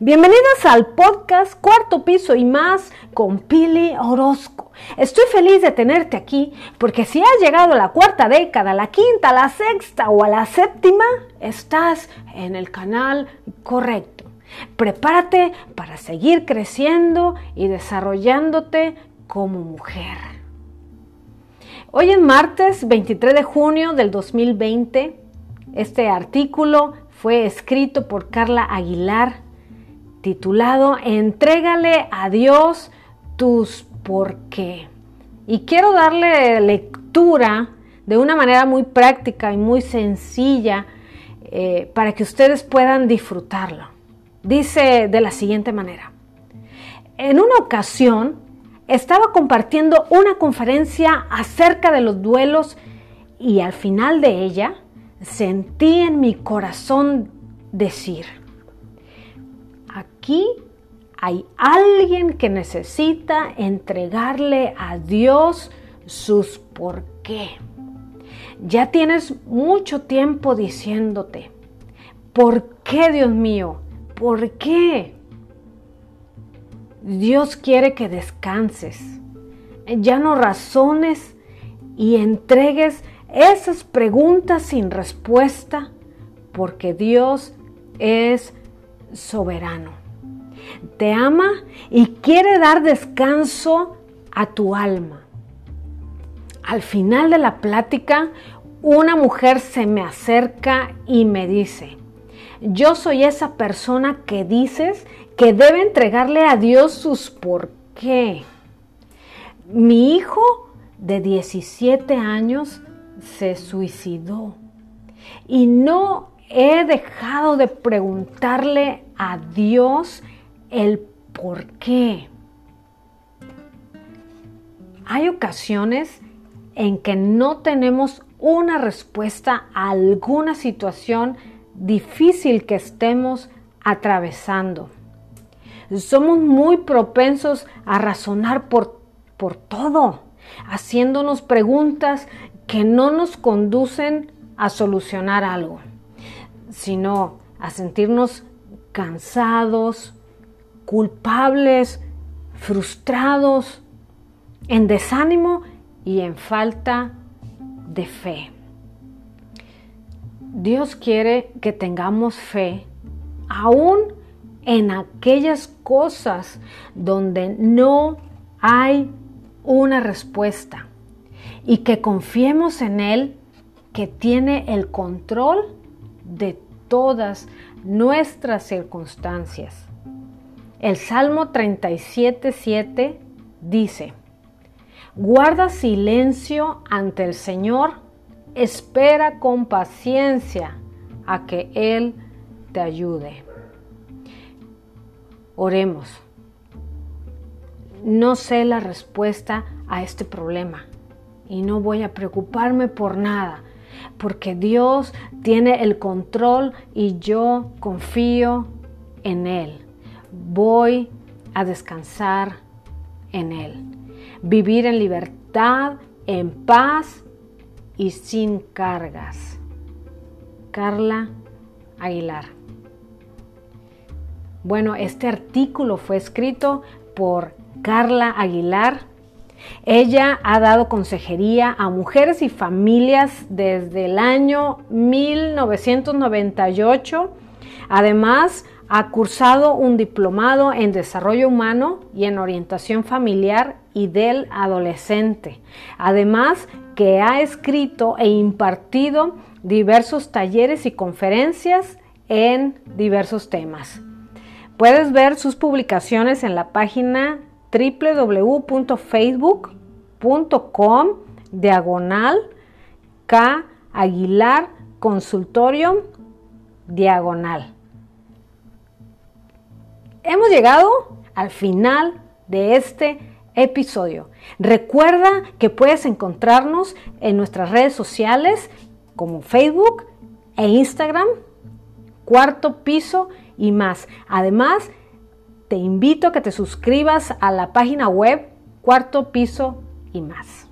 Bienvenidos al podcast Cuarto Piso y más con Pili Orozco. Estoy feliz de tenerte aquí porque si has llegado a la cuarta década, a la quinta, a la sexta o a la séptima, estás en el canal correcto. Prepárate para seguir creciendo y desarrollándote como mujer. Hoy es martes 23 de junio del 2020. Este artículo fue escrito por Carla Aguilar titulado Entrégale a Dios tus por qué. Y quiero darle lectura de una manera muy práctica y muy sencilla eh, para que ustedes puedan disfrutarlo. Dice de la siguiente manera. En una ocasión estaba compartiendo una conferencia acerca de los duelos y al final de ella sentí en mi corazón decir, Aquí hay alguien que necesita entregarle a Dios sus por qué. Ya tienes mucho tiempo diciéndote, ¿por qué Dios mío? ¿Por qué? Dios quiere que descanses. Ya no razones y entregues esas preguntas sin respuesta porque Dios es soberano. Te ama y quiere dar descanso a tu alma. Al final de la plática, una mujer se me acerca y me dice, yo soy esa persona que dices que debe entregarle a Dios sus por qué. Mi hijo de 17 años se suicidó y no he dejado de preguntarle a Dios el por qué. Hay ocasiones en que no tenemos una respuesta a alguna situación difícil que estemos atravesando. Somos muy propensos a razonar por, por todo, haciéndonos preguntas que no nos conducen a solucionar algo sino a sentirnos cansados, culpables, frustrados, en desánimo y en falta de fe. Dios quiere que tengamos fe aún en aquellas cosas donde no hay una respuesta y que confiemos en Él que tiene el control de todas nuestras circunstancias. El Salmo 37.7 dice, Guarda silencio ante el Señor, espera con paciencia a que Él te ayude. Oremos. No sé la respuesta a este problema y no voy a preocuparme por nada porque Dios tiene el control y yo confío en Él. Voy a descansar en Él. Vivir en libertad, en paz y sin cargas. Carla Aguilar. Bueno, este artículo fue escrito por Carla Aguilar ella ha dado consejería a mujeres y familias desde el año 1998. Además, ha cursado un diplomado en desarrollo humano y en orientación familiar y del adolescente. Además, que ha escrito e impartido diversos talleres y conferencias en diversos temas. Puedes ver sus publicaciones en la página www.facebook.com diagonal K Aguilar Consultorio diagonal. Hemos llegado al final de este episodio. Recuerda que puedes encontrarnos en nuestras redes sociales como Facebook e Instagram, cuarto piso y más. Además, te invito a que te suscribas a la página web Cuarto Piso y más.